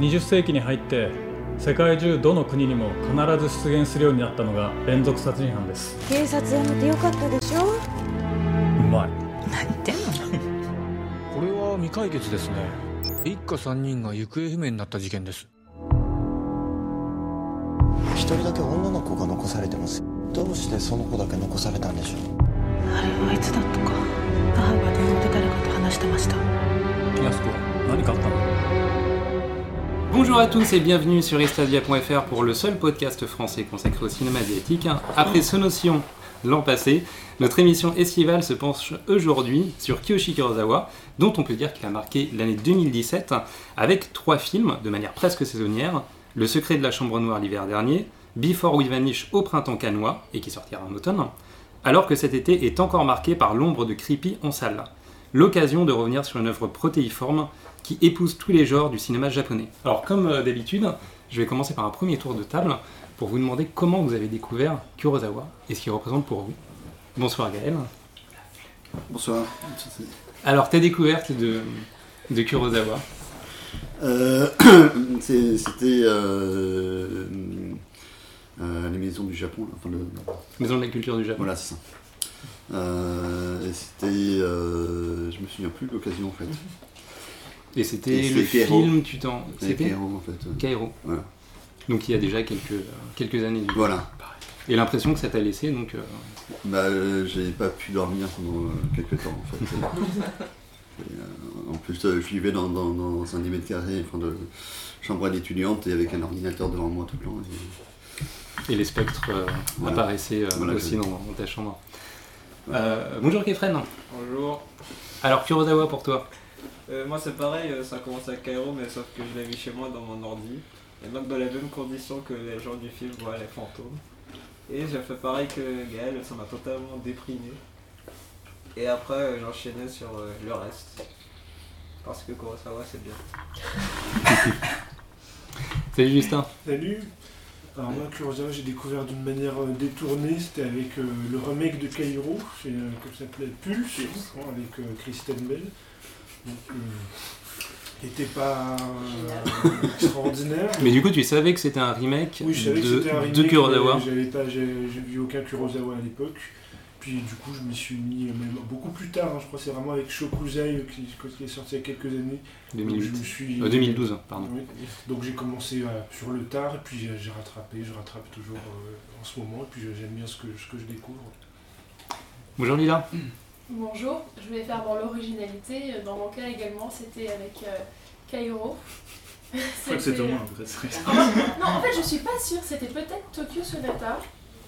20世紀に入って世界中どの国にも必ず出現するようになったのが連続殺人犯です。警察辞めてよかったでしょ？うまい。何言ってんの？これは未解決ですね。一家三人が行方不明になった事件です。一人だけ女の子が残されてます。どうしてその子だけ残されたんでしょう？あれはいつだったか。母が電話で誰かと話してました。安子何かあったの？Bonjour à tous et bienvenue sur estadia.fr pour le seul podcast français consacré au cinéma asiatique. Après Sonotion l'an passé, notre émission estivale se penche aujourd'hui sur Kiyoshi Kurosawa, dont on peut dire qu'il a marqué l'année 2017 avec trois films de manière presque saisonnière Le secret de la chambre noire l'hiver dernier, Before We Vanish au printemps canois et qui sortira en automne, alors que cet été est encore marqué par l'ombre de Creepy en salle. L'occasion de revenir sur une œuvre protéiforme qui épouse tous les genres du cinéma japonais. Alors comme euh, d'habitude, je vais commencer par un premier tour de table pour vous demander comment vous avez découvert Kurosawa et ce qu'il représente pour vous. Bonsoir Gaël. Bonsoir. Alors ta découverte de, de Kurosawa? Euh, C'était euh, euh, les maisons du Japon. enfin, le- Maison de la culture du Japon. voilà, c'est ça. Et c'était. je me souviens plus de l'occasion en fait. Et c'était le c'est film, tu t'en... C'était Hero, en fait. Kairo. Voilà. Donc il y a déjà quelques, euh, quelques années. du. Voilà. Et l'impression que ça t'a laissé, donc... euh, Bah, euh, j'ai pas pu dormir pendant euh, quelques temps en fait. Et, euh, en plus, euh, je vivais dans, dans, dans un 10 mètres carrés, enfin de chambre d'étudiante et avec un ordinateur devant moi tout le temps. et- et les spectres euh, Voilà. apparaissaient euh, Voilà, aussi dans, dans ta chambre. Euh, bonjour Kefren. Bonjour. Alors Kurosawa pour toi Euh, moi c'est pareil, euh, ça commence à Cairo, mais sauf que je l'ai mis chez moi dans mon ordi. Et donc dans les mêmes conditions que les gens du film voient les fantômes. Et j'ai fait pareil que Gaël, ça m'a totalement déprimé. Et après euh, j'ai enchaîné sur euh, le reste. Parce que Kurosawa c'est bien. Salut Justin. Salut Alors moi, Kurosawa, j'ai découvert d'une manière détournée, c'était avec euh, le remake de Cairo, c'est, euh, que ça s'appelait Pulse, avec euh, Kristen Bell. Donc, euh, n'était pas euh, extraordinaire. Mais du coup tu savais que c'était un remake oui, je savais que de, c'était un remake, de Kurosawa. J'avais pas, j'ai, j'ai vu aucun Kurosawa à l'époque. Puis du coup, je m'y suis mis euh, même beaucoup plus tard. hein, je crois que c'est vraiment avec Shokuzai euh, qui, qui est sorti il y a quelques années. Donc, 2008. je me suis, Euh, 2012, pardon. Oui. Donc j'ai commencé sur le tard et puis j'ai, j'ai rattrapé, je rattrape toujours euh, en ce moment et puis euh, j'aime bien ce que, ce que je découvre. Bonjour Lila. Bonjour, je vais faire dans l'originalité. Dans mon cas également, c'était avec euh, Kairo. Je crois que c'était moi, en fait. Non, en fait, je suis pas sûre. C'était peut-être Tokyo Sonata.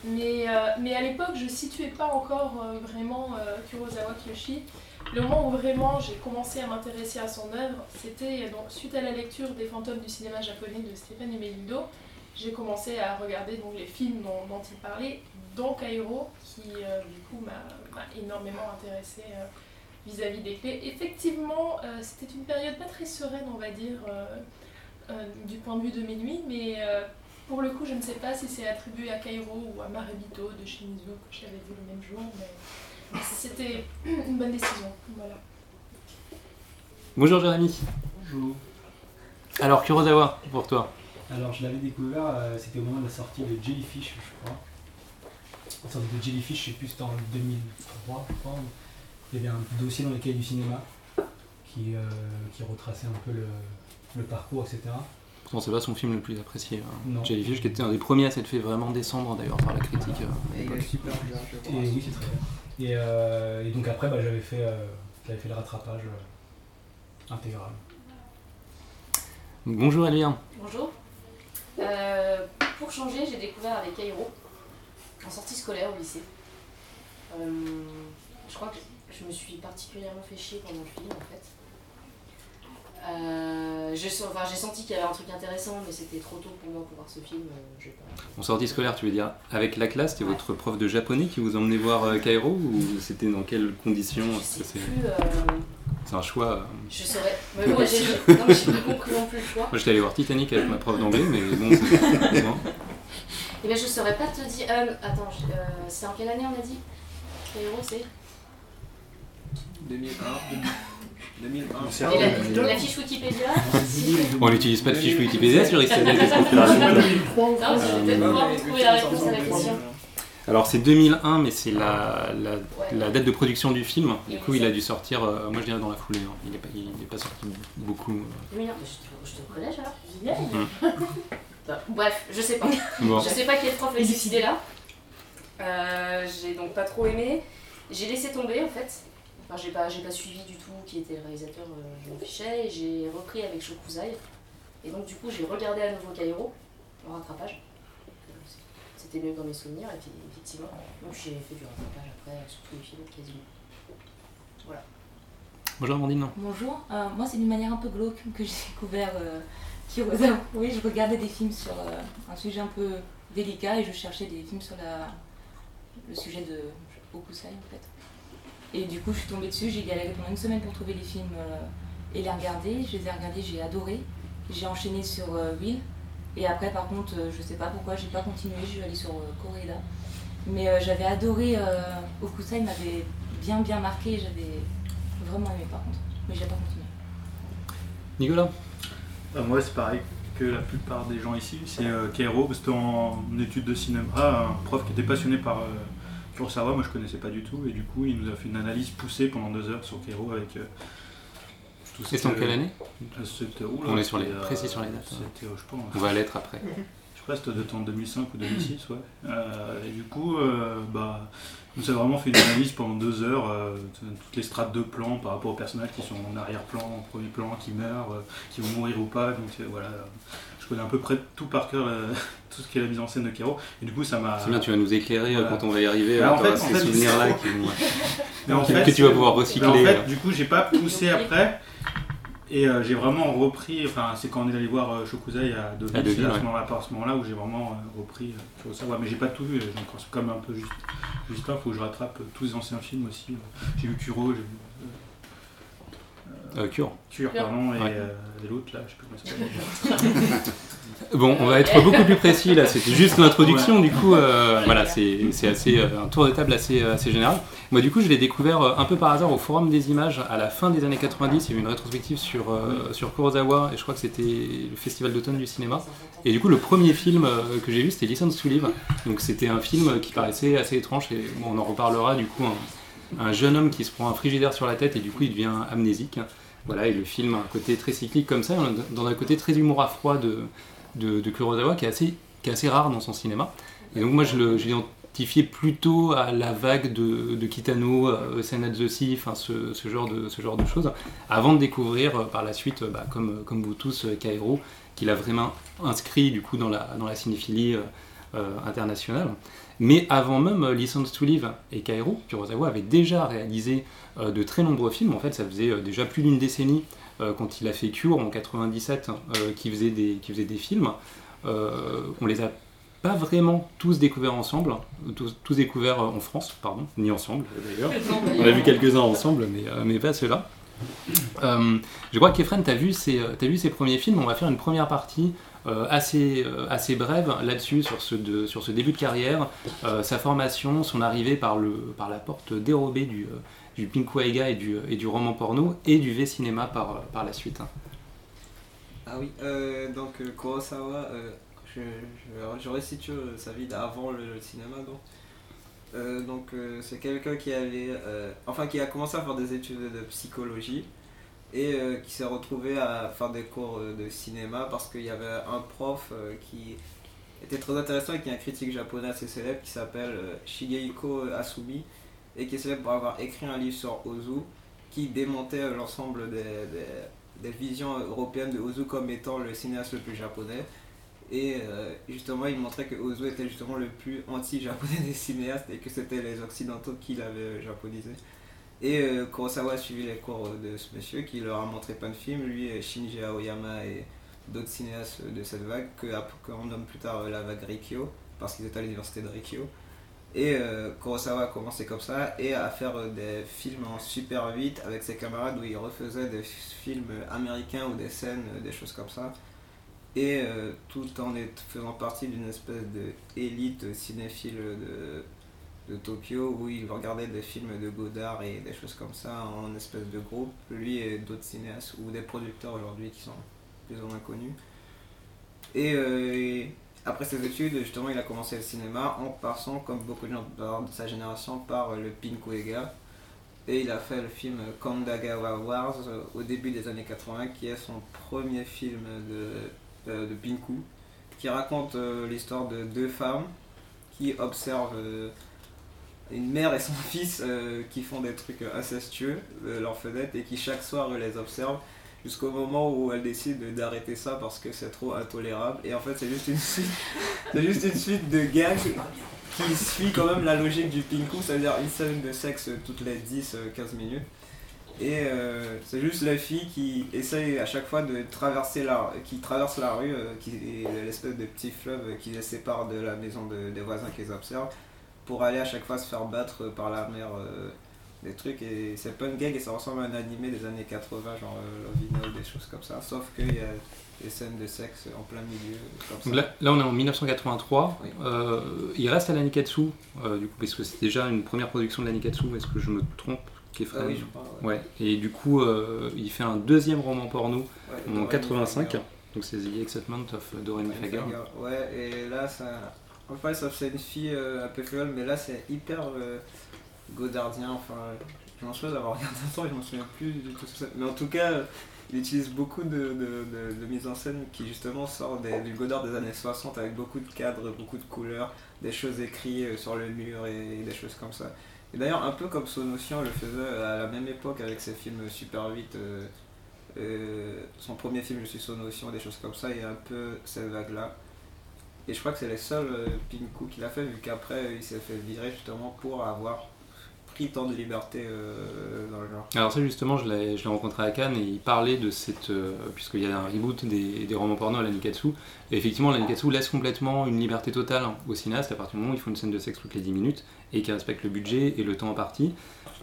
Mais, euh, mais à l'époque, je situais pas encore euh, vraiment euh, Kurosawa Kiyoshi. Le moment où vraiment j'ai commencé à m'intéresser à son œuvre, c'était euh, donc suite à la lecture des fantômes du cinéma japonais de Stéphane Melindo. J'ai commencé à regarder donc, les films dont, dont il parlait, dont Kairo, qui euh, du coup m'a m'a énormément intéressé euh, vis-à-vis des clés. Effectivement, euh, c'était une période pas très sereine, on va dire, euh, euh, du point de vue de minuit, mais euh, pour le coup, je ne sais pas si c'est attribué à Kairo ou à Marebito de Shimizu que j'avais vu le même jour, mais mais c'était une bonne décision. Voilà. Bonjour Jérémy. Bonjour. Alors Kurosawa pour toi. Alors, je l'avais découvert, euh, c'était au moment de la sortie de Jellyfish, je crois. La sortie de Jellyfish, je sais plus, c'était en 2003, je crois. Il y avait un dossier dans les cahiers du cinéma qui, euh, qui retraçait un peu le, le parcours, etc. Pourtant c'est pas son film le plus apprécié. hein. Non. Jellyfish qui était un des premiers à s'être fait vraiment descendre d'ailleurs par la critique. euh, Et, l'époque. super bien, et oui, c'est très bien. Et, euh, et donc après, bah, j'avais fait, euh, j'avais fait le rattrapage euh, intégral. Bonjour Elvire. Bonjour. Euh, pour changer, j'ai découvert avec Cairo, en sortie scolaire au lycée. Euh, je crois que je me suis particulièrement fait chier pendant le film en fait. Euh, j'ai enfin, senti qu'il y avait un truc intéressant, mais c'était trop tôt pour moi pour voir ce film. euh, En sortie scolaire, tu veux dire avec la classe, c'était votre prof de japonais qui vous emmenait voir Kairo ou c'était dans quelles conditions c'est plus, euh, c'est un choix. je saurais. Mais j'ai pas compris non plus le choix. Moi j'étais allé voir Titanic avec ma prof d'anglais, mais bon, c'est Et ben je saurais pas te dire. euh, attends, je- euh, c'est en quelle année on a dit? Cairo, c'est? 2001, 2001. Et la, la fiche Wikipédia? On n'utilise pas de fiche Wikipédia sur Ixtana, qu'est-ce qu'on fait Non, là je vais peut-être pouvoir trouver la réponse à la question. Alors c'est 2001, mais c'est la, la, la date de production du film. Du coup, il a dû sortir, euh, moi je dirais dans la foulée. hein. Il n'est pas, pas sorti beaucoup. euh. Oui, non, mais je te- je te au collège alors. Hmm. Bah, Bref, je sais pas. Bon. Je sais pas quel prof a eu cette idée-là. Euh, j'ai donc pas trop aimé. J'ai laissé tomber en fait. Enfin, j'ai pas, j'ai pas suivi du tout qui était le réalisateur, euh, je m'en fichais. Et j'ai repris avec Shokuzai. Et donc, du coup, j'ai regardé à nouveau Kairo en rattrapage. C'était mieux dans mes souvenirs, et puis, effectivement. Donc, j'ai fait du rattrapage après sur tous les films quasiment. Voilà. Bonjour Amandine. Bonjour, Euh, moi c'est d'une manière un peu glauque que j'ai découvert euh, Oui, je regardais des films sur euh, un sujet un peu délicat et je cherchais des films sur le sujet de Okusai en fait. Et du coup je suis tombée dessus, j'ai galéré pendant une semaine pour trouver les films euh, et les regarder. Je les ai regardés, j'ai adoré. J'ai enchaîné sur euh, Will. Et après par contre, euh, je sais pas pourquoi, j'ai pas continué, je suis allée sur Koreeda. Mais j'avais adoré, Okusai m'avait bien bien marqué, j'avais vraiment aimé par contre. Mais j'ai pas continué. Nicolas? Bah, moi, c'est pareil que la plupart des gens ici. C'est euh, Kairo, parce que c'était en études de cinéma, un prof qui était passionné par euh, Kurosawa, moi je connaissais pas du tout, et du coup il nous a fait une analyse poussée pendant deux heures sur Kairo avec. euh, tout Et c'est en quelle euh, année c'était- oula, On est sur les- c'était, euh, précis sur les dates, hein. C'était, euh, je pense. On va l'être après. Je sais pas, c'était de temps 2005 ou 2006, ouais. Euh, et du coup, euh, bah, nous a vraiment fait une analyse pendant deux heures, euh, de toutes les strates de plans par rapport aux personnages qui sont en arrière-plan, en premier plan, qui meurent, qui vont mourir ou pas. Donc voilà, je connais à peu près tout par cœur, tout ce qui est la mise en scène de Kero. Et du coup, ça m'a. C'est bien, tu vas nous éclairer Voilà. quand on va y arriver. Bah, euh, en fait- ces souvenirs-là qui que, fait, que tu vas pouvoir recycler. En fait, du coup, j'ai pas poussé après. Et euh, j'ai vraiment repris, enfin c'est quand on est allé voir euh, Shokuzai à Deauville, À Deauville, c'est à, ouais. ce moment-là, à ce moment-là où j'ai vraiment euh, repris euh, Kurosawa. Mais j'ai pas tout vu, donc c'est comme un peu juste, juste là, faut que je rattrape euh, tous les anciens films aussi. J'ai vu Kuro, j'ai vu Euh, Cure. Cure, pardon, et, Ouais. euh, et l'autre là, je sais plus comment ça s'appelle. Bon, on va être beaucoup plus précis là, c'était juste l'introduction, du coup, euh, voilà, c'est assez, euh, un tour de table assez, euh, assez général. Moi, du coup, je l'ai découvert un peu par hasard au Forum des images à la fin des années 90. Il y a eu une rétrospective sur, euh, sur Kurosawa, et je crois que c'était le Festival d'automne du cinéma. Et du coup, le premier film que j'ai vu, c'était License to Live. Donc, c'était un film qui paraissait assez étrange, et on en reparlera, du coup, un, un jeune homme qui se prend un frigidaire sur la tête, et du coup, il devient amnésique. Voilà, et le film a un côté très cyclique comme ça, dans un côté très humour à froid de, de, Kurosawa qui est, assez, rare dans son cinéma. Et donc moi je l'identifiais plutôt à la vague de, Kitano, euh, Scène at the enfin ce, genre de, choses, avant de découvrir euh, par la suite, euh, bah, comme, vous tous, Kairo, qu'il a vraiment inscrit du coup dans la, cinéphilie internationale. Mais avant même License to Live et Kairo, Kurosawa avait déjà réalisé de très nombreux films. En fait, ça faisait déjà plus d'une décennie quand il a fait Cure en 97, euh, qui, faisait des, qui faisait des films. Euh, on les a pas vraiment tous découverts ensemble, tous, tous découverts euh, en France, pardon, ni ensemble d'ailleurs. On a vu quelques-uns ensemble, mais, euh, mais pas ceux-là. Euh, je crois qu'Efren, tu as, vu ses- t'as vu ses premiers films. On va faire une première partie euh, assez, euh, assez brève là-dessus, sur ce, de- sur ce début de carrière, euh, sa formation, son arrivée par, le, par la porte dérobée du, euh, du Pinkwaiga et du, et du roman porno et du V-cinéma par, par la suite. Ah oui, euh, donc euh, Kurosawa, euh, je, je, sa vie d'avant le, cinéma. Donc, donc c'est quelqu'un qui enfin qui a commencé à faire des études de psychologie et qui s'est retrouvé à faire des cours de cinéma parce qu'il y avait un prof qui était très intéressant et qui est un critique japonais assez célèbre qui s'appelle Shigehiko Asumi et qui est célèbre pour avoir écrit un livre sur Ozu qui démontait l'ensemble des, des- visions européennes de Ozu comme étant le cinéaste le plus japonais. Et euh, justement, il montrait que Ozu était justement le plus anti-japonais des cinéastes et que c'était les occidentaux qui l'avaient japonisé. Et euh, Kurosawa a suivi les cours de ce monsieur qui leur a montré plein de films, lui, Shinji Aoyama et d'autres cinéastes de cette vague, qu'on nomme plus tard euh, la vague Rikyo, parce qu'ils étaient à l'université de Rikyo. Et euh, Kurosawa a commencé comme ça et à faire euh, des films en super vite avec ses camarades où il refaisait des films américains ou des scènes, euh, des choses comme ça. Et tout en faisant partie d'une espèce de élite cinéphile de, de Tokyo où il regardait des films de Godard et des choses comme ça en espèce de groupe, lui et d'autres cinéastes ou des producteurs aujourd'hui qui sont plus ou moins connus. Après ses études, justement, il a commencé le cinéma en passant, comme beaucoup de gens de sa génération, par le Pinkuega. Et il a fait le film Kandagawa Wars euh, au début des années 80, qui est son premier film de, euh, Pinku, qui raconte euh, l'histoire de deux femmes qui observent euh, une mère et son fils euh, qui font des trucs incestueux leur fenêtre et qui chaque soir les observent jusqu'au moment où elles décident d'arrêter ça parce que c'est trop intolérable. Et en fait, c'est juste une suite, c'est juste une suite de gags qui suit quand même la logique du Pinku, c'est-à-dire une scène de sexe toutes les 10-15 minutes. Et euh, c'est juste la fille qui essaye à chaque fois de traverser la, qui traverse la rue, euh, qui est l'espèce de petit fleuve qui les sépare de la maison de- des voisins qu'ils observent, pour aller à chaque fois se faire battre par la mère euh, des trucs. Et c'est pas une gag et ça ressemble à un animé des années 80, genre euh, Love Hino, des choses comme ça. Sauf qu'il y a des scènes de sexe en plein milieu, comme ça. Donc là, là, on est en 1983. Euh, il reste à la Nikatsu, euh, du coup, parce que c'est déjà une première production de la Nikatsu. Est-ce que je me trompe Ah oui, je ouais. Ouais. Et du coup, euh, il fait un deuxième roman porno Ouais, en Doreen 85. Fager. Donc c'est The Excitement of Doreen Fager. Ouais, et là, ça. Enfin, ça c'est une fille un peu folle, mais là, c'est hyper godardien. Enfin, je m'en souviens d'avoir regardé un temps, je m'en souviens plus du tout. c'est. Mais en tout cas, euh, il utilise beaucoup de, de, de- mise en scène qui, justement, sort des- du Godard des années 60 avec beaucoup de cadres, beaucoup de couleurs, des choses écrites euh, sur le mur et, des choses comme ça. Et d'ailleurs, un peu comme Sonotion le faisait à la même époque avec ses films Super 8. euh, euh, son premier film, Je suis Sonotion, des choses comme ça, a un peu cette vague-là. Et je crois que c'est les seuls euh, Pinku qu'il a fait, vu qu'après il s'est fait virer justement pour avoir pris tant de liberté euh, dans le genre. Alors ça justement, je l'ai rencontré à Cannes et il parlait de cette... euh, puisqu'il y a un reboot des, des romans porno à la Nikatsu. Et effectivement, la Nikatsu laisse complètement une liberté totale au cinéaste à partir du moment où il faut une scène de sexe toutes les 10 minutes et qui respecte le budget et le temps imparti.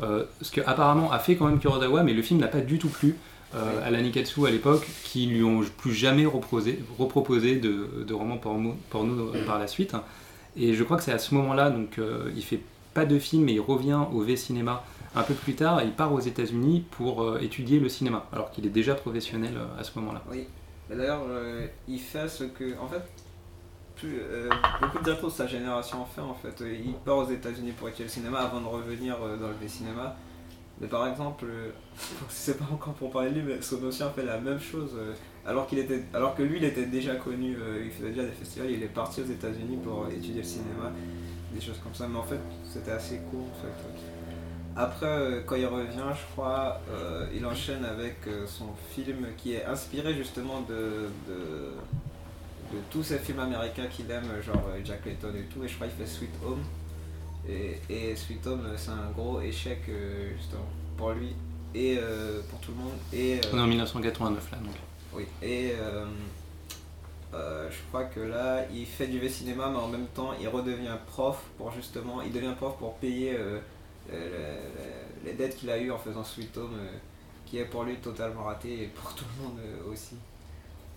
Euh, ce que apparemment a fait quand même Kurosawa, mais le film n'a pas du tout plu euh, à la Nikatsu à l'époque, qui lui ont plus jamais reproposé, reproposé de, de romans porno, porno euh, par la suite. Et je crois que c'est à ce moment-là, donc euh, il fait pas de film et il revient au V-Cinéma un peu plus tard il part aux États-Unis pour euh, étudier le cinéma, alors qu'il est déjà professionnel euh, à ce moment-là. Oui, Mais d'ailleurs euh, il fait ce que. En fait, beaucoup de directeurs de sa génération ont fait en fait. Il part aux États-Unis pour étudier le cinéma avant de revenir dans le cinéma. Mais par exemple, c'est pas encore pour parler de lui, mais Sonosien fait la même chose. alors, qu'il était, alors que lui, il était déjà connu, il faisait déjà des festivals, il est parti aux États-Unis pour étudier le cinéma, des choses comme ça. Mais en fait, c'était assez court en fait. Après, euh, quand il revient, je crois, euh, il enchaîne avec euh, son film qui est inspiré justement de, de, de tous ces films américains qu'il aime, genre Jack Layton et tout. Et je crois qu'il fait Sweet Home. Et, et Sweet Home, c'est un gros échec justement pour lui et euh, pour tout le monde. Et, euh, On est en 1989 là, donc. oui, et je crois que là, il fait du V-cinéma, mais en même temps, il redevient prof pour justement, il devient prof pour payer euh, euh, le- le- les dettes qu'il a eues en faisant Sweet Home, euh, qui est pour lui totalement raté et pour tout le monde euh, aussi.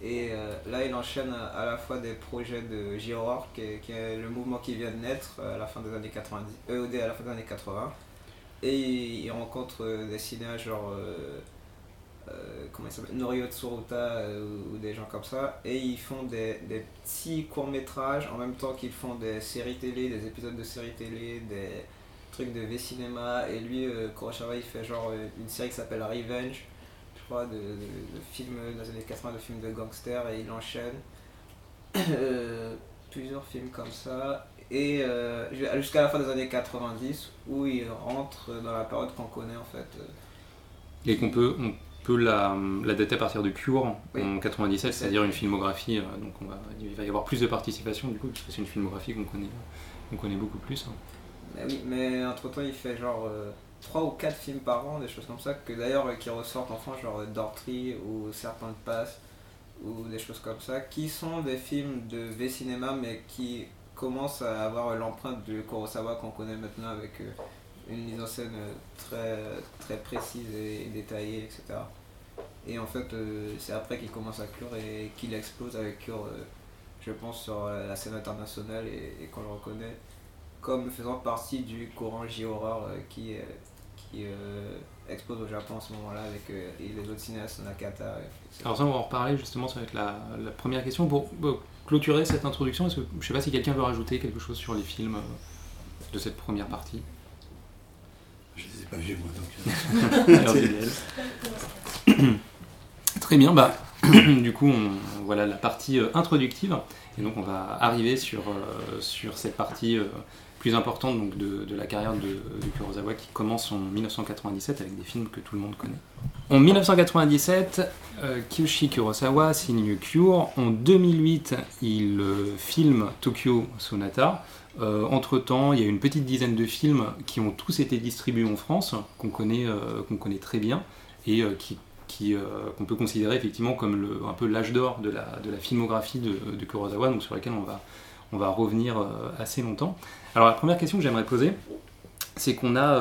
Et euh, là, il enchaîne à, la fois des projets de J-Horror, qui, est- le mouvement qui vient de naître euh, à la fin des années 90, euh, à la fin des années 80. Et il, rencontre euh, des cinéastes genre euh, euh, comment il s'appelle Norio Tsuruta euh, ou, des gens comme ça et ils font des, petits courts métrages en même temps qu'ils font des séries télé, des épisodes de séries télé, des trucs de V-cinéma et lui euh, Kurosawa il fait genre euh, une série qui s'appelle Revenge je crois de, films dans les années 80 de films de gangsters et il enchaîne Euh, plusieurs films comme ça et euh, jusqu'à la fin des années 90 où il rentre dans la période qu'on connaît en fait euh, Et qu'on peut, peut la, la dater à partir de Cure Oui. en 97, c'est-à-dire une filmographie. euh, donc on va, il va y avoir plus de participation du coup, puisque c'est une filmographie qu'on connaît, qu'on connaît beaucoup plus. hein. Mais oui, mais entre temps il fait genre 3 ou 4 films par an, des choses comme ça, que d'ailleurs euh, qui ressortent en France, genre Dortry ou Serpent de Passe, ou des choses comme ça, qui sont des films de V-cinéma, mais qui commencent à avoir l'empreinte de Kurosawa qu'on connaît maintenant avec euh, une mise en scène euh, très, précise et détaillée, etc. Et en fait, euh, c'est après qu'il commence à Cure et qu'il explose avec Cure, euh, je pense, sur la scène internationale et, qu'on le reconnaît. comme faisant partie du courant J-horror qui, explose au Japon en ce moment-là avec les autres cinéastes Nakata. etc. Alors ça, on va en reparler justement, ça va être la, première question. Pour clôturer cette introduction, est-ce que, je sais pas si quelqu'un veut rajouter quelque chose sur les films de cette première partie? Pas moi, donc. euh. Très bien, bah, du coup, on, voilà la partie euh, introductive. Et donc, on va arriver sur, euh, sur cette partie euh, plus importante donc, de, de la carrière de, de Kurosawa qui commence en 1997 avec des films que tout le monde connaît. En 1997, euh, Kiyoshi Kurosawa signe Cure. En 2008, il filme Tokyo Sonata. Euh, entre-temps, il y a une petite dizaine de films qui ont tous été distribués en France, qu'on connaît, euh, très bien, et euh, qu'on peut considérer effectivement comme un peu l'âge d'or de la, filmographie de, Kurosawa, sur laquelle on va, revenir assez longtemps. Alors la première question que j'aimerais poser, c'est qu'on a...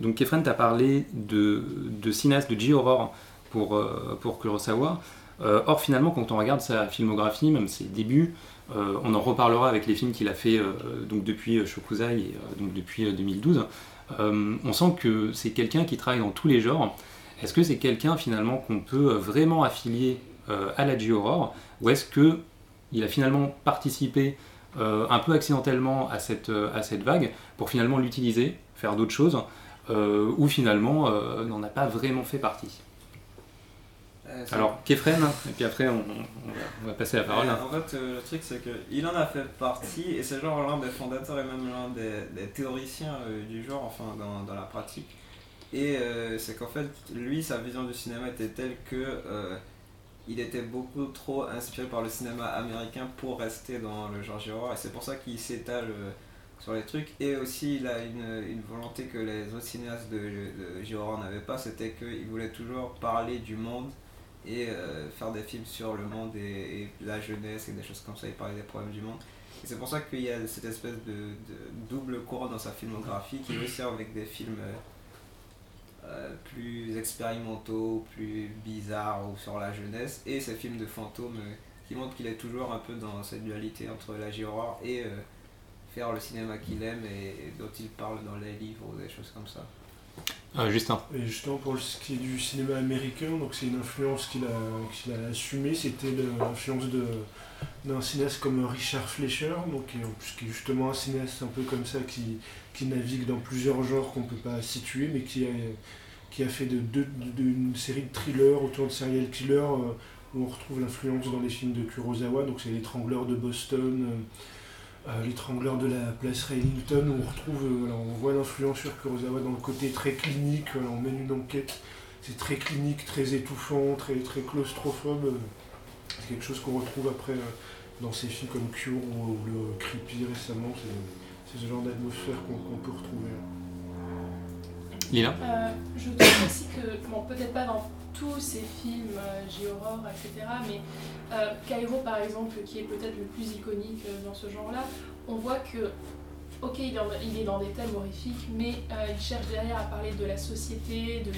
donc Kefren t'a parlé de, de de J-horror pour, pour Kurosawa. Euh, or finalement, quand on regarde sa filmographie, même ses débuts, euh, on en reparlera avec les films qu'il a fait euh, donc depuis Shokuzai et donc depuis euh, 2012. Euh, on sent que c'est quelqu'un qui travaille dans tous les genres. Est-ce que c'est quelqu'un finalement qu'on peut vraiment affilier à la J-horror ou est-ce que il a finalement participé un peu accidentellement à cette, à cette vague pour finalement l'utiliser, faire d'autres choses, ou finalement n'en a pas vraiment fait partie? Euh, Alors, Kefren, et puis après on, on va, on va passer la parole. Euh, en fait, euh, le truc, c'est qu'il en a fait partie, et c'est genre l'un des fondateurs et même l'un des, des théoriciens euh, du genre, enfin, dans, dans la pratique. Et euh, c'est qu'en fait, lui, sa vision du cinéma était telle que euh, il était beaucoup trop inspiré par le cinéma américain pour rester dans le genre horror, et c'est pour ça qu'il s'étale sur les trucs. Et aussi, il a une, une volonté que les autres cinéastes de, de n'avaient pas, c'était qu'il voulait toujours parler du monde et euh, faire des films sur le monde et, la jeunesse et des choses comme ça, il parlait des problèmes du monde. C'est pour ça qu'il y a cette espèce de, double courant dans sa filmographie qui aussi avec des films euh, euh, plus expérimentaux, plus bizarres ou sur la jeunesse et ces films de fantômes qui montrent qu'il est toujours un peu dans cette dualité entre la J-horror et faire le cinéma qu'il aime et dont il parle dans les livres ou des choses comme ça. Euh, Justin. Et justement pour ce qui est du cinéma américain, donc c'est une influence qu'il a, assumée, c'était l'influence d'un cinéaste comme Richard Fleischer, qui est, justement un cinéaste un peu comme ça qui, navigue dans plusieurs genres qu'on ne peut pas situer, mais qui a, fait une série de thrillers autour de serial killers euh, où on retrouve l'influence dans les films de Kurosawa, donc c'est l'étrangleur de Boston. euh, l'étrangleur de la place Raylington, où on retrouve, euh, voilà, on voit l'influence sur Kurosawa dans le côté très clinique, voilà, on mène une enquête, c'est très clinique, très étouffant, très, très claustrophobe. euh, C'est quelque chose qu'on retrouve après euh, dans ces films comme Cure ou, ou le Creepy récemment, c'est ce genre d'atmosphère qu'on qu'on peut retrouver. Lila? Euh, je trouve aussi que, bon, peut-être pas dans tous ces films euh, J-horror, etc., mais euh, Cairo, par exemple, qui est peut-être le plus iconique euh, dans ce genre-là, on voit que, ok, il est, dans, des thèmes horrifiques, mais euh, il cherche derrière à parler de la société, de,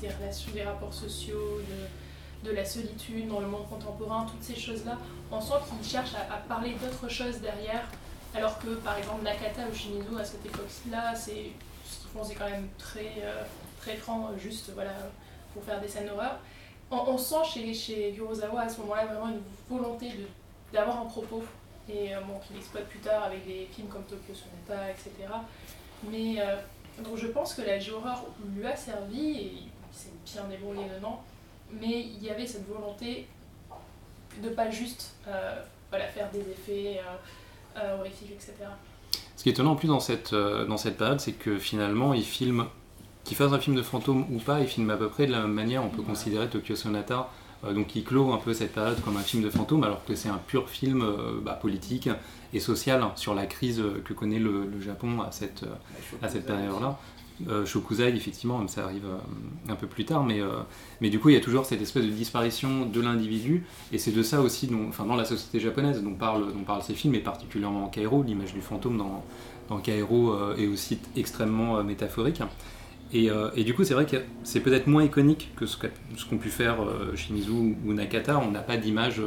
des relations, des rapports sociaux, de, de la solitude dans le monde contemporain, toutes ces choses-là. On sent qu'il cherche à, parler d'autres choses derrière, alors que, par exemple, Nakata ou Shimizu, à cette époque-là, c'est quand même très, euh, très franc, juste voilà, pour faire des scènes d'horreur. On, sent chez, chez à ce moment-là vraiment une volonté d'avoir un propos, et euh, bon, qu'il exploite plus tard avec des films comme Tokyo Sonata, etc. Mais euh, donc je pense que la J-horror lui a servi, et il s'est bien débrouillé dedans, mais il y avait cette volonté de pas juste euh, voilà, faire des effets euh, horrifiques, etc. Ce qui est étonnant en plus dans cette, dans cette période, c'est que finalement, il filme, qu'il fasse un film de fantôme ou pas, il filme à peu près de la même manière. On peut considérer Tokyo Sonata, euh, donc qui clôt un peu cette période comme un film de fantôme, alors que c'est un pur film euh, bah, politique et social hein, sur la crise euh, que connaît le, le Japon à cette, euh, à cette période-là. Euh, Shokuzai, effectivement, ça arrive euh, un peu plus tard, mais, euh, mais du coup, il y a toujours cette espèce de disparition de l'individu, et c'est de ça aussi, dont, enfin, dans la société japonaise, dont parlent, dont parlent ces films, et particulièrement Kairo, l'image du fantôme dans, dans Kairo est aussi extrêmement métaphorique. Et, euh, et du coup, c'est vrai que c'est peut-être moins iconique que ce qu'ont pu faire euh, Shimizu ou Nakata. On n'a pas d'image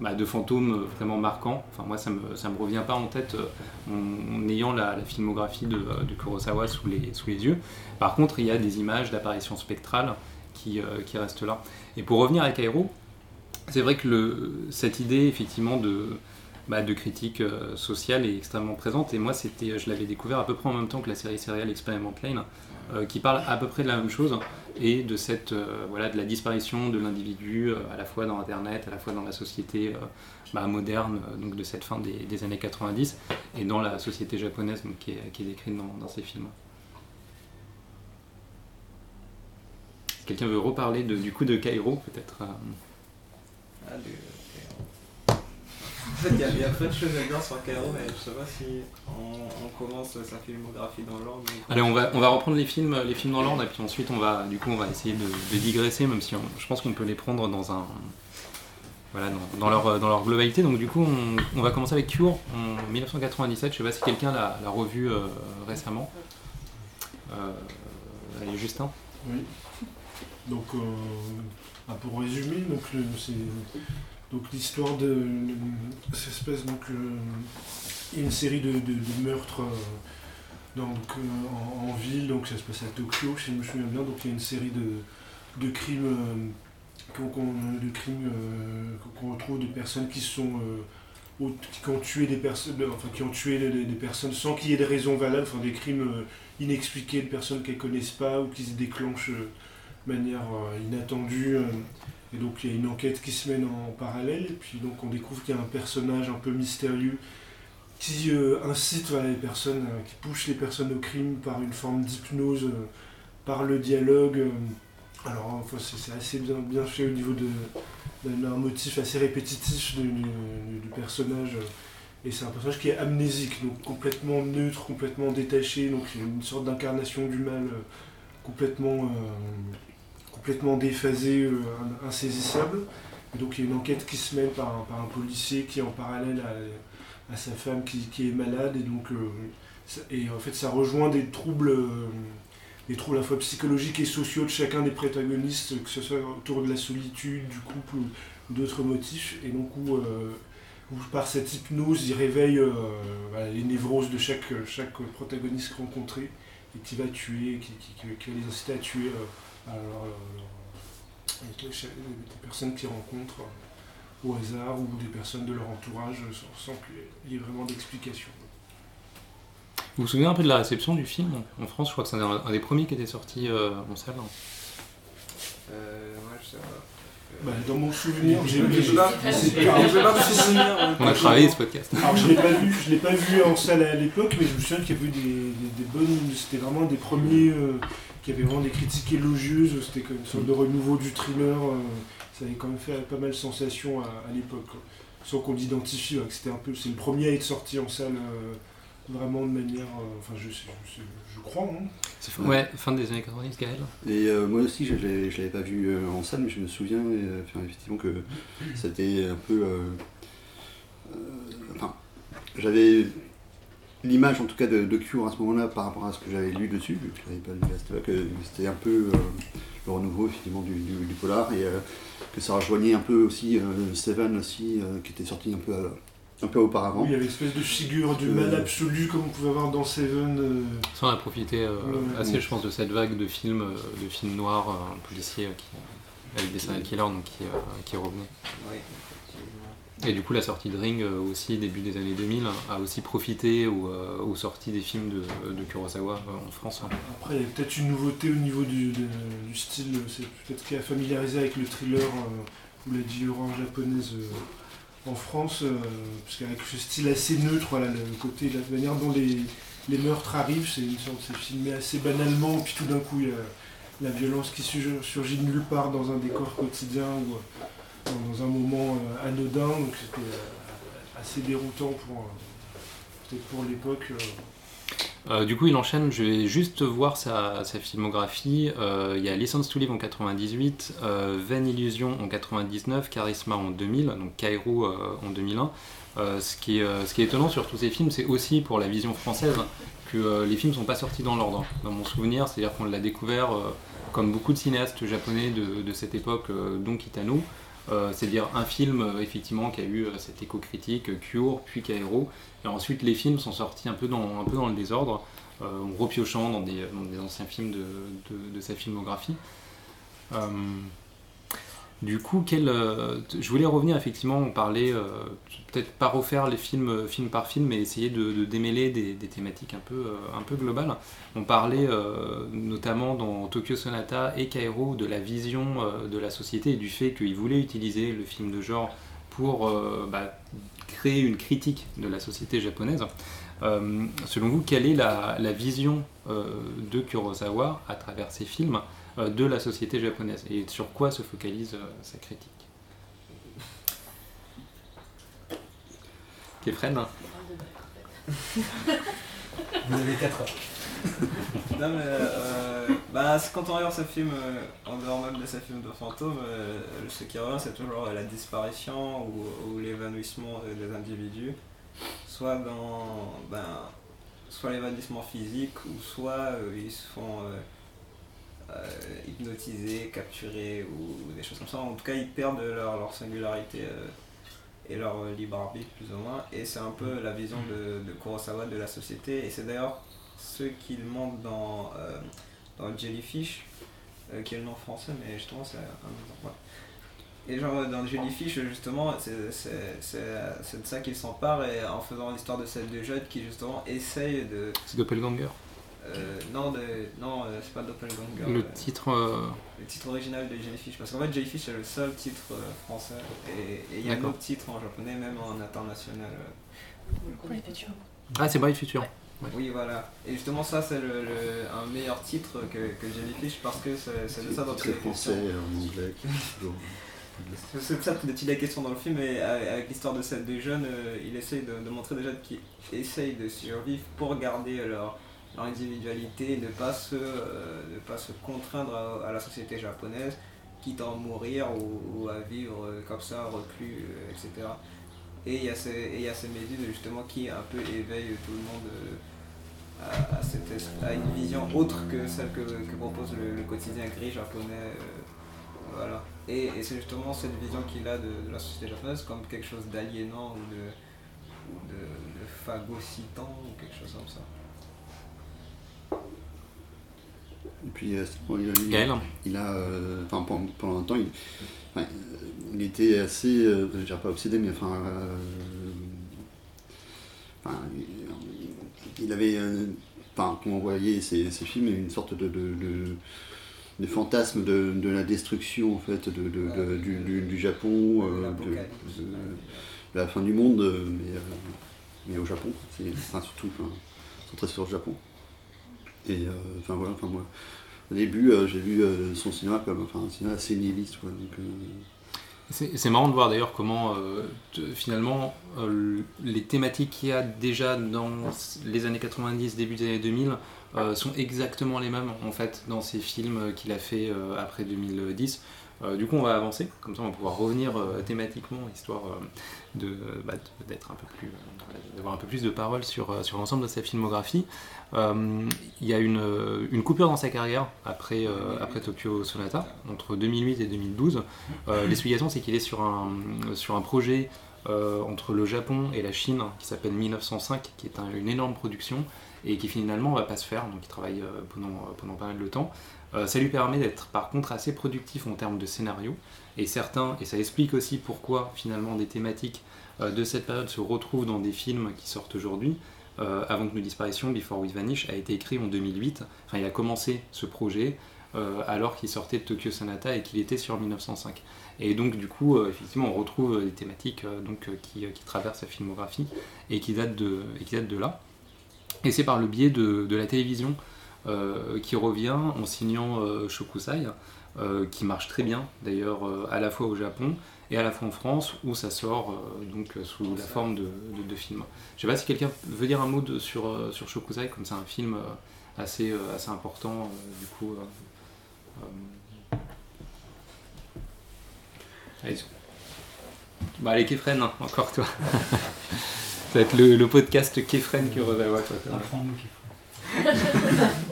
bah, de fantômes vraiment marquants. Enfin, moi, ça ça me revient pas en tête euh, en, ayant la, filmographie de, Kurosawa sous les, yeux. Par contre, il y a des images d'apparitions spectrales qui, euh, restent là. Et pour revenir à Cairo, c'est vrai que cette idée, effectivement, de, bah, critique euh, sociale est extrêmement présente. Et moi, je l'avais découvert à peu près en même temps que la série Serial Experiment Lane, euh, qui parle à peu près de la même chose et de cette euh, voilà de la disparition de l'individu euh, à la fois dans Internet, à la fois dans la société euh, bah, moderne, euh, donc de cette fin des, années 90 et dans la société japonaise donc, qui, est, décrite dans, ces films. Quelqu'un veut reparler de, du coup de Cairo peut-être euh, Ah, fait, il y, y a peu de choses à dire sur Cairo, mais je sais pas si on, on commence sa filmographie dans l'ordre. Allez, on va, on va reprendre les films, les films dans l'ordre et puis ensuite on va, du coup, on va essayer de, de digresser, même si on- je pense qu'on peut les prendre dans un, voilà, dans, dans leur, dans leur globalité. Donc du coup, on, on va commencer avec Cure en 1997. Je sais pas si quelqu'un l'a, l'a revu euh, récemment. Euh, allez, Justin. Oui. Donc, euh, ah, pour résumer, donc le- c'est donc l'histoire de cette espèce donc euh, une série de, de- de meurtres euh, donc euh, en, ville, donc ça se passe à Tokyo, si je me souviens bien. Donc il y a une série de, de crimes qu'on, de crimes qu'on retrouve de personnes qui sont qui ont tué des personnes, enfin qui ont tué des, personnes sans qu'il y ait des raisons valables, enfin des crimes inexpliqués de personnes qu'elles connaissent pas ou qui se déclenchent de manière inattendue. Et donc il y a une enquête qui se mène en parallèle, et puis donc on découvre qu'il y a un personnage un peu mystérieux qui euh, incite les personnes, euh, qui pousse les personnes au crime par une forme d'hypnose, euh, par le dialogue. alors enfin, c'est assez bien, fait au niveau d'un motif assez répétitif du, du- personnage. Et c'est un personnage qui est amnésique, donc complètement neutre, complètement détaché, donc une sorte d'incarnation du mal complètement, complètement déphasée, euh, in- insaisissable. Donc il y a une enquête qui se mène par un, policier qui est en parallèle à, sa femme qui, est malade. Et donc euh, et en fait ça rejoint des troubles, euh, des troubles à la fois psychologiques et sociaux de chacun des protagonistes, que ce soit autour de la solitude, du couple ou, d'autres motifs. Et donc par cette hypnose, il réveille les névroses de chaque, chaque protagoniste rencontré et qui va tuer, qui, va les inciter à tuer alors, euh, avec les, des personnes qu'ils rencontrent au hasard ou des personnes de leur entourage sans, sans qu'il y ait vraiment d'explication. Vous vous souvenez un peu de la réception du film en France? Je crois que c'est un, un des premiers qui était sorti euh, en salle. Euh, ouais, je sais pas. Bah, dans mon souvenir, j'ai euh, On a travaillé ce podcast. Alors je l'ai pas vu, je l'ai pas vu en salle à l'époque, mais je me souviens qu'il y avait eu des, des- des bonnes, c'était vraiment des premiers euh, qui avaient vraiment des critiques élogieuses. C'était comme une sorte de renouveau du thriller. euh, ça avait quand même fait pas mal sensation à, à l'époque, sans qu'on l'identifie. que c'était un peu, c'est le premier à être sorti en salle euh, vraiment de manière, euh, enfin je, sais- je, sais- je crois. hein. C'est fin, ouais, fin des années 90, Gaël. Et euh, moi aussi, je ne l'avais pas vu euh, en salle, mais je me souviens euh, effectivement que c'était un peu. euh, euh, enfin, j'avais l'image en tout cas de, de Cure à ce moment-là par rapport à ce que j'avais lu dessus, vu que je pas lu à cette époque, c'était un peu euh, le renouveau effectivement du, du- du polar et euh, que ça rejoignait un peu aussi euh, Seven aussi, euh, qui était sorti un peu, un peu auparavant. Oui, il y avait une espèce de figure du Euh, mal absolu comme on pouvait avoir dans Seven. euh, Ça, on a profité euh, Ouais. assez, je pense, de cette vague de films, de films noirs, euh, policiers, euh, qui, avec des serial killers donc, qui, euh, qui revenaient. Et du coup, la sortie de Ring, euh, aussi début des années 2000, a aussi profité aux, euh, aux sorties des films de, Kurosawa euh, en France. hein. Après, il y a peut-être une nouveauté au niveau du, style, c'est peut-être ce qui a familiarisé avec le thriller ou la diorama japonaise en France, parce qu'avec ce style assez neutre, voilà, le côté, la manière dont les, les meurtres arrivent, c'est c'est filmé assez banalement, puis tout d'un coup, il y a la violence qui sur- surgit de nulle part dans un décor quotidien euh, dans- un moment euh, anodin, donc c'était euh, assez déroutant pour, euh, pour l'époque. du coup, il enchaîne, je vais juste voir sa, filmographie. Il y a License to Live en 98, euh, Illusion en 99, Charisma en 2000, donc Cairo en 2001. Euh, ce, qui est, étonnant sur tous ces films, c'est aussi pour la vision française que les films ne sont pas sortis dans l'ordre. Dans mon souvenir, c'est-à-dire qu'on l'a découvert, comme beaucoup de cinéastes japonais de, de cette époque, dont Kitano, Euh, C'est-à-dire un film euh, effectivement qui a eu euh, cette écho critique, euh, Cure, puis Cairo, et ensuite les films sont sortis un peu dans, le désordre, en repiochant dans des, anciens films de sa filmographie. Du coup, euh, je voulais revenir effectivement, on parlait, euh, peut-être pas refaire les films euh, film par film, mais essayer de, démêler des, thématiques un peu, globales. On parlait notamment dans Tokyo Sonata et Kairo de la vision de la société et du fait qu'ils voulaient utiliser le film de genre pour bah, créer une critique de la société japonaise. Selon vous, quelle est la, vision de Kurosawa à travers ses films? De la société japonaise et sur quoi se focalise euh, sa critique Kefren Vous avez 4 heures. non mais euh, bah, quand on regarde ce film euh, en dehors même de ce film de fantôme, euh, ce qui revient c'est toujours la disparition ou, ou l'évanouissement euh, des individus, soit dans ben, soit l'évanouissement physique ou soit euh, ils se font euh, hypnotiser, capturer ou, des choses comme ça. En tout cas ils perdent leur, leur singularité euh, et leur euh, libre arbitre plus ou moins. Et c'est un peu la vision de, de Kurosawa de la société. Et c'est d'ailleurs ce qu'il montre dans, dans Jellyfish, qui est le nom français, mais justement c'est un. Et genre dans Jellyfish, justement, c'est de ça qu'il s'empare et en faisant l'histoire de celle de jeunes qui justement essaye de... C'est Doppelganger. Euh, non, de, non euh, c'est pas Doppelganger. Le euh, titre, euh, Le titre original de Jellyfish. Parce qu'en fait, Jellyfish c'est le seul titre euh, français. Et il y a un autre titre en japonais, même en international. euh. Ah, c'est Bright Future. Ouais. Oui, voilà. Et justement, ça, c'est le, le- un meilleur titre que, que Jellyfish parce que c'est c'est de ça dont il est question. français, en anglais, est C'est ça dont il est question dans le film, et avec l'histoire de ces deux jeunes, euh, il essaye de, de montrer des jeunes qui essayent de survivre pour garder leur, leur individualité, ne pas se, euh, pas se contraindre à, la société japonaise, quitte à en mourir ou, à vivre euh, comme ça, reclus, euh, etc. Et il y, a ces- médides justement qui un peu éveillent tout le monde à, une vision autre que celle que, propose le, quotidien gris japonais. Et, c'est justement cette vision qu'il a de, la société japonaise comme quelque chose d'aliénant ou de, ou de, de phagocytant ou quelque chose comme ça. Et puis, euh, bon, il a, il- Gaël il a, euh, enfin, pendant, pendant longtemps, il, enfin, euh, il était assez, euh, je dirais pas obsédé, mais enfin, euh, enfin, il, il avait, euh, enfin, quand on voyait ses, ses films, une sorte de, de, de, de fantasme de, de la destruction en fait, de, de- de- du, du, du Japon, euh, de, de- de la fin du monde, euh, mais, euh, mais au Japon, c'est enfin, surtout enfin, centré sur le Japon. Et euh, enfin voilà, enfin moi, au début euh, j'ai vu euh, son cinéma comme un cinéma assez nihiliste. Donc, C'est marrant de voir d'ailleurs comment finalement les thématiques qu'il y a déjà dans les années 90, début des années 2000 euh, sont exactement les mêmes en fait dans ces films qu'il a fait après 2010. Euh, du coup on va avancer, comme ça on va pouvoir revenir euh, thématiquement histoire euh, bah, d'être un peu plus d'avoir un peu plus de paroles sur, l'ensemble de sa filmographie. Il y a une, coupure dans sa carrière après, après Tokyo Sonata, entre 2008 et 2012. Euh, L'explication, c'est qu'il est sur un, projet entre le Japon et la Chine qui s'appelle 1905, qui est un- une énorme production et qui finalement va pas se faire, donc il travaille pendant, pendant pas mal de temps. Euh, ça lui permet d'être par contre assez productif en termes de scénario, et certains, et ça explique aussi pourquoi finalement des thématiques euh, de cette période se retrouvent dans des films qui sortent aujourd'hui. Euh, avant que nous disparaissions, Before We Vanish a été écrit en 2008. Enfin, il a commencé ce projet alors qu'il sortait de Tokyo Sonata et qu'il était sur 1905. Et donc, du coup, effectivement, on retrouve des thématiques donc, qui, traversent sa filmographie et qui datent de, là. Et c'est par le biais de, la télévision qui revient en signant euh, Shokusai, euh, qui marche très bien d'ailleurs euh, à la fois au Japon et à la fois en France où ça sort euh, donc euh, sous la forme de, de, de films. Je sais pas si quelqu'un veut dire un mot de- sur, euh, sur Shokusai, comme c'est un film euh, assez, euh, assez important euh, du coup. euh, euh, Allez, bah, allez Kefren, hein, encore toi. ça va être le, le podcast Kefren. Quoi, Apprends-nous, Mm.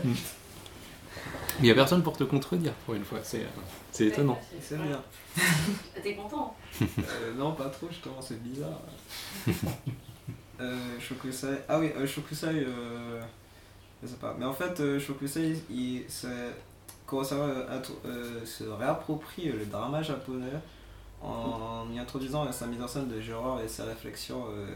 Il n'y a personne pour te contredire pour une fois, c'est c'est étonnant. C'est bien. T'es content Euh, non, pas trop, justement, c'est bizarre. euh, Shokusai. Ah oui, euh, Shokusai. Euh, je sais pas. Mais en fait, euh, Shokusai, il, Kurosawa euh, euh, se réapproprie le drama japonais en y introduisant sa mise en scène de genre et ses réflexions euh,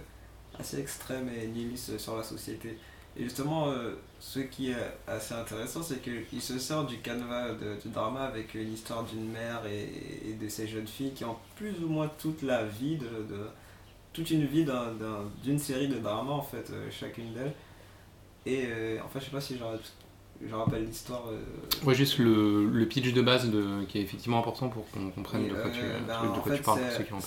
assez extrêmes et nihilistes sur la société. Et justement, euh, ce qui est assez intéressant, c'est qu'il se sert du canevas de- du drama avec une histoire d'une mère et, et de ces jeunes filles qui ont plus ou moins toute la vie, de, de- toute une vie d'un- d'un- d'une série de dramas en fait, euh, chacune d'elles. Et euh, enfin, je sais pas si je, je rappelle l'histoire. euh, Ouais, juste le, le pitch de base de, qui est effectivement important pour qu'on comprenne de quoi tu, ben, de en quoi fait, tu parles pour ceux qui ont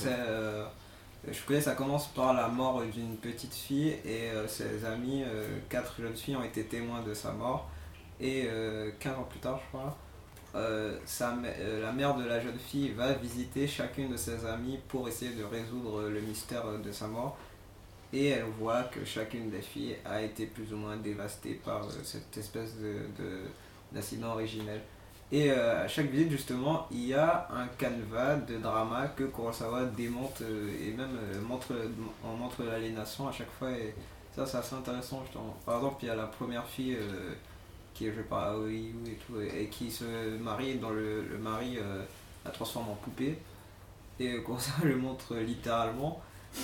Je connais, ça commence par la mort d'une petite fille et euh, ses amis, euh, quatre jeunes filles, ont été témoins de sa mort. Et euh, 15 ans plus tard, je crois, euh, euh, la mère de la jeune fille va visiter chacune de ses amies pour essayer de résoudre le mystère de sa mort. Et elle voit que chacune des filles a été plus ou moins dévastée par euh, cette espèce de, originel. Et euh, à chaque visite, justement, il y a un canevas de drama que Kurosawa démonte euh, et même euh, montre, on montre l'aliénation à chaque fois. Et ça, c'est assez intéressant, justement. Par exemple, il y a la première fille qui est jouée par Aoi et tout, et, et qui se marie, dont le, mari la transforme en poupée. Et Kurosawa le montre littéralement.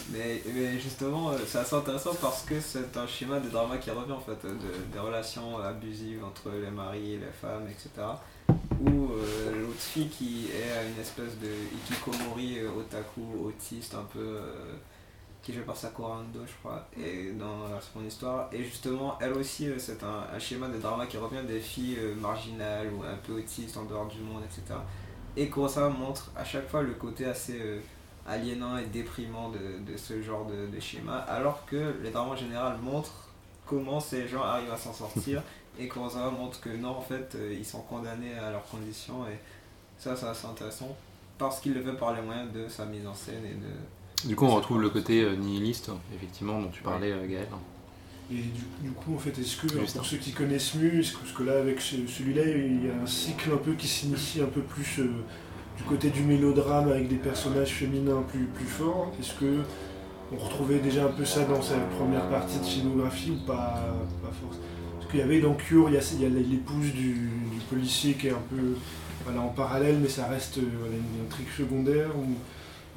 Mais, mais justement, c'est assez intéressant parce que c'est un schéma de drama qui revient en fait, de, des relations abusives entre les maris et les femmes, etc. Où euh, l'autre fille qui est une espèce de ikikomori euh, otaku, autiste, un peu. euh, qui est jouée par Sakura Ando, je crois, et dans seconde histoire. Et justement, elle aussi, c'est un, schéma de drama qui revient des filles marginales ou un peu autistes en dehors du monde, etc. Et Kurosawa montre à chaque fois le côté assez aliénant et déprimant de, de ce genre de, de schéma, alors que les dramas en général montrent comment ces gens arrivent à s'en sortir, et Kurosawa montre que non, en fait, euh, ils sont condamnés à leurs conditions, et ça, c'est assez intéressant, parce qu'il le fait par les moyens de sa mise en scène et de... Du coup, on retrouve le côté euh, nihiliste, effectivement, dont tu parlais, euh, Gaël. Et du, du coup, en fait, est-ce que, alors, pour ceux qui connaissent mieux, est-ce que, parce que là, avec ce- celui-là, il y a un cycle un peu qui s'initie un peu plus euh, du côté du mélodrame avec des personnages féminins plus, plus forts. Est-ce que on retrouvait déjà un peu ça dans sa première partie de scénographie ou pas, pas forcément? Qu'il y avait dans Cure, il y a, il l'épouse du, du policier qui est un peu voilà, en parallèle, mais ça reste euh, voilà, une intrigue secondaire.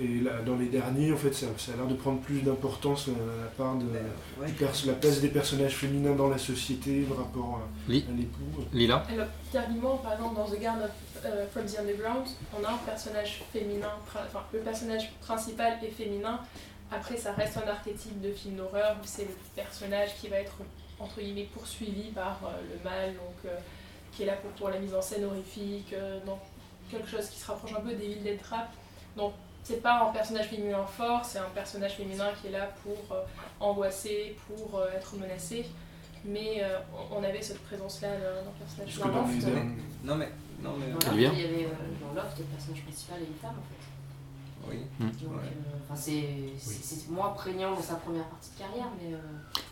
et là, dans les derniers, en fait, ça, ça a l'air de prendre plus d'importance euh, à la part de du pers- la place des personnages féminins dans la société, le rapport à, Li- à l'époux. Lila Alors, typiquement, par exemple, dans The Guard of, euh, from the Underground, on a un personnage féminin, enfin, le personnage principal est féminin. Après, ça reste un archétype de film d'horreur où c'est le personnage qui va être, entre guillemets, poursuivi par euh, le mal, donc euh, qui est là pour, pour la mise en scène horrifique, euh, donc quelque chose qui se rapproche un peu des villes des trappes. Donc, c'est pas un personnage féminin fort, c'est un personnage féminin qui est là pour euh, angoisser, pour euh, être menacé. Mais euh, on- avait cette présence-là d'un d'un personnage dans les féminin. derniers- Non mais... Non mais... Dans Loft, il y avait euh, dans Loft, le personnage principal est une femme en fait. Oui. Hmm. Donc, euh, enfin, c'est c'est- c'est moins prégnant dans sa première partie de carrière, mais.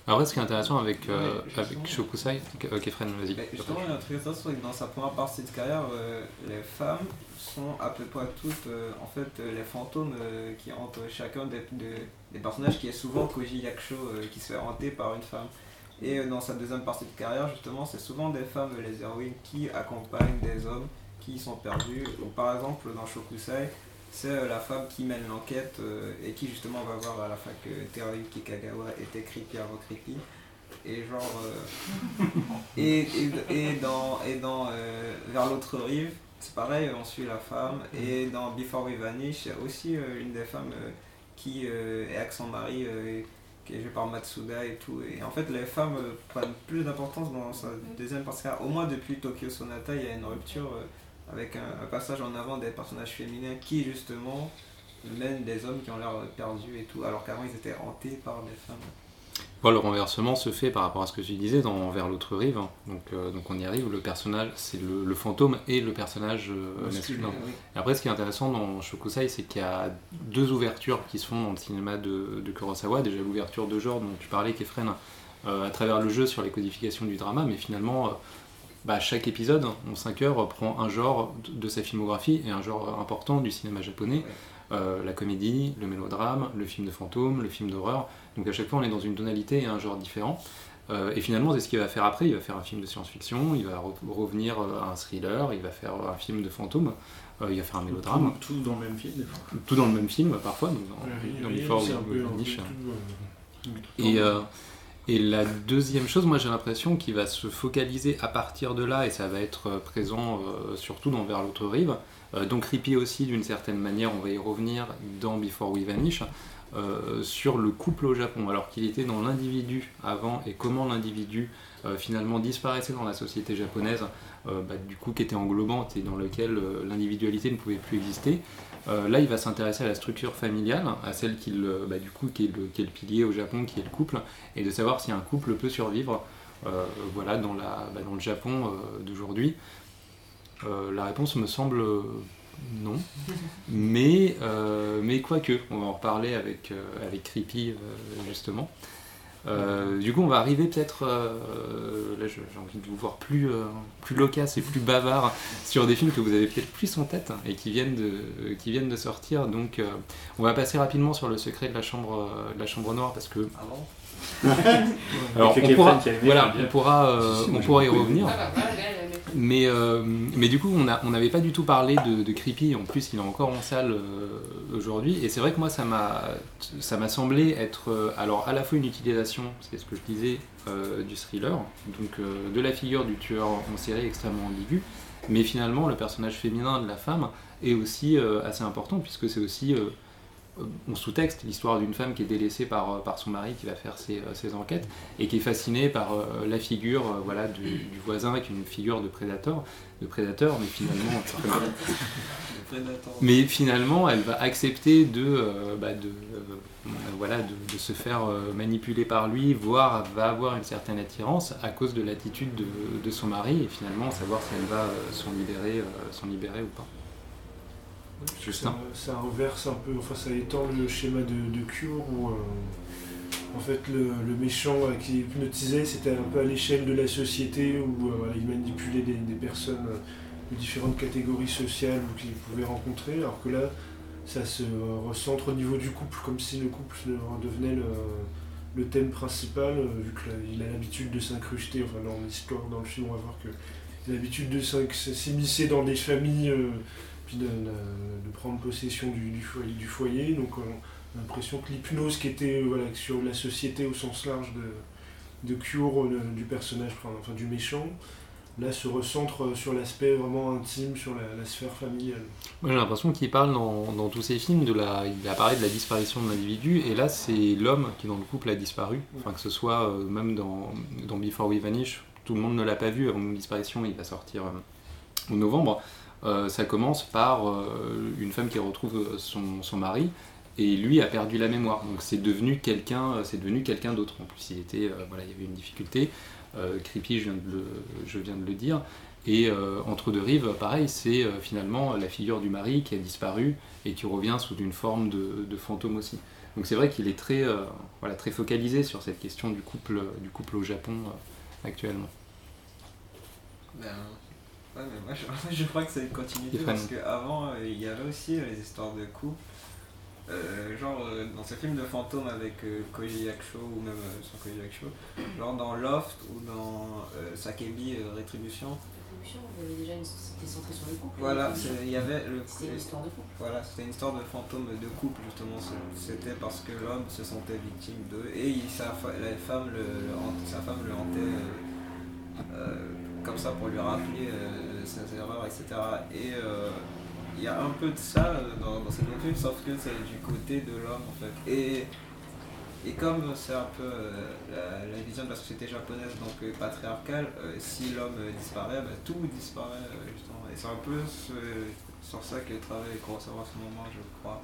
Euh, Après, ce qui est intéressant avec, euh, Ouais, avec Shokusai, ok, Kefren, vas-y. Mais justement, il y a un truc intéressant, c'est que dans sa première partie de carrière, euh, les femmes sont à peu près toutes euh, en fait euh, les fantômes euh, qui hantent chacun des, de- des personnages qui est souvent Koji Yakusho euh, qui se fait hanter par une femme. Et euh, dans sa deuxième partie de carrière, justement, c'est souvent des femmes, euh, les héroïnes, qui accompagnent des hommes qui sont perdus. Ou par exemple, dans Shokusai, c'est euh, la femme qui mène l'enquête euh, et qui justement va voir à la fin que Teruyuki Kagawa était creepy avant creepy. Et genre. euh, et, et, et dans, et dans euh, Vers l'autre rive, c'est pareil, on suit la femme. Et dans Before We Vanish, il y a aussi euh, une des femmes euh, qui euh, est avec son mari, euh, qui est jouée par Matsuda et tout. Et en fait, les femmes euh, prennent plus d'importance dans sa deuxième partie. Au moins depuis Tokyo Sonata, il y a une rupture euh, avec un, un passage en avant des personnages féminins qui justement mènent des hommes qui ont l'air perdus et tout, alors qu'avant ils étaient hantés par des femmes. Bon, le renversement se fait par rapport à ce que tu disais dans Vers l'autre rive. hein. Donc, euh, donc on y arrive, le personnage, c'est le, le fantôme et le personnage euh, masculin. oui. Et après, ce qui est intéressant dans Shokusai, c'est qu'il y a deux ouvertures qui se font dans le cinéma de, de Kurosawa. Déjà, l'ouverture de genre dont tu parlais, Kefren, euh, à travers le jeu sur les codifications du drama, mais finalement, bah, chaque épisode, en 5 heures, prend un genre de sa filmographie et un genre important du cinéma japonais. Euh, la comédie, le mélodrame, le film de fantôme, le film d'horreur. Donc à chaque fois, on est dans une tonalité et un genre différent. Euh, et finalement, c'est ce qu'il va faire après. Il va faire un film de science-fiction, il va re- revenir à un thriller, il va faire un film de fantôme, euh, il va faire un mélodrame. Tout, tout dans le même film, des fois. Tout dans le même film, parfois, donc dans, oui, tout, Et, euh, et la deuxième chose, moi j'ai l'impression qu'il va se focaliser à partir de là, et ça va être euh, présent euh, surtout dans Vers l'autre rive, euh, donc creepy aussi d'une certaine manière, on va y revenir dans Before We Vanish, sur le couple au Japon, alors qu'il était dans l'individu avant, et comment l'individu finalement disparaissait dans la société japonaise, bah, du coup qui était englobante et dans lequel l'individualité ne pouvait plus exister. Euh, là, il va s'intéresser à la structure familiale, à celle qui, le- bah, du coup, qui, est le, qui est le pilier au Japon, qui est le couple, et de savoir si un couple peut survivre euh, voilà, dans, la, bah, dans le Japon euh, d'aujourd'hui. La réponse me semble non. Mais, mais quoique, on va en reparler avec, avec Creepy justement. Euh, du coup, on va arriver peut-être. euh, là, j'ai envie de vous voir plus, euh, plus loquace et plus bavard sur des films que vous avez peut-être plus en tête et qui viennent de, sortir. Donc, on va passer rapidement sur le secret de la chambre, de la chambre noire parce que. Alors, on pourra, voilà, on pourra, euh, Si, si, moi, on j'ai pourra y revenir. Ah bah. Mais, euh, mais du coup, on n'avait pas du tout parlé de, de Creepy. En plus, il est encore en salle euh, aujourd'hui. Et c'est vrai que moi, ça m'a ça m'a semblé être euh, alors à la fois une utilisation, c'est ce que je disais, euh, du thriller, donc euh, de la figure du tueur en série extrêmement ambigu. Mais finalement, le personnage féminin de la femme est aussi euh, assez important puisque c'est aussi on sous-texte l'histoire d'une femme qui est délaissée par, euh, par son mari qui va faire ses, euh, ses enquêtes et qui est fascinée par euh, la figure euh, voilà, du, du voisin qui est une figure de prédateur, de prédateur mais finalement Predator. mais finalement elle va accepter de, euh, bah, de, euh, voilà, de, de se faire euh, manipuler par lui, voire va avoir une certaine attirance à cause de l'attitude de, de son mari et finalement savoir si elle va euh, s'en libérer, euh, s'en libérer ou pas. Justin. Ça, ça inverse un peu, enfin ça étend le schéma de, de Cure où euh, en fait le, le méchant euh, qui hypnotisait c'était un peu à l'échelle de la société où euh, il manipulait des, des personnes euh, de différentes catégories sociales ou qu'il pouvait rencontrer alors que là ça se recentre au niveau du couple comme si le couple devenait le, le thème principal vu qu'il a l'habitude de s'incruster, enfin dans l'histoire, dans le film on va voir que l'habitude de s'immiscer dans des familles puis de, de- de prendre possession du, du foyer, du foyer. Donc on a l'impression que l'hypnose qui était euh, voilà, sur la société au sens large de, de Cure, euh, du personnage, enfin du méchant, là se recentre euh, sur l'aspect vraiment intime, sur la, la sphère familiale. Moi j'ai l'impression qu'il parle dans, dans tous ses films, de la, il apparaît de la disparition de l'individu, et là c'est l'homme qui dans le couple a disparu, enfin que ce soit euh, même dans, dans Before We Vanish, tout le monde ne l'a pas vu avant une disparition, il va sortir euh, en novembre. Euh, ça commence par euh, une femme qui retrouve son, mari, et lui a perdu la mémoire, donc c'est devenu quelqu'un, euh, c'est devenu quelqu'un d'autre. En plus il voilà, il y avait une difficulté. Creepy, je viens de le, dire. Et Entre deux rives, pareil, c'est finalement la figure du mari qui a disparu et qui revient sous une forme de, fantôme aussi. Donc c'est vrai qu'il est très, voilà, très focalisé sur cette question du couple, du couple au Japon actuellement. Ben, ouais, mais moi je, je crois que c'est une continuité Stéphane. parce qu'avant il y avait aussi euh, les histoires de couple. Euh, genre euh, dans ces films de fantômes avec euh, Koji Yakusho ou même euh, sans Koji Yakusho, genre dans Loft ou dans euh, Sakebi euh, Rétribution. Rétribution, il y avait déjà une... c'était centré sur le couple. Voilà, il y avait le C'était une histoire de couple. Voilà, c'était une histoire de fantôme de couple justement. C'était parce que l'homme se sentait victime d'eux et il- sa, la femme le, le hant- sa femme le hantait euh, euh, comme ça pour lui rappeler euh, ses erreurs, etc. Et euh, il y a un peu de ça euh, dans, deux films, sauf que c'est du côté de l'homme en fait. Et, et comme c'est un peu la, vision de la société japonaise, donc patriarcale, si l'homme disparaît, bah, tout disparaît justement. Et c'est un peu sur ça que travaille Kurosawa en ce moment, je crois.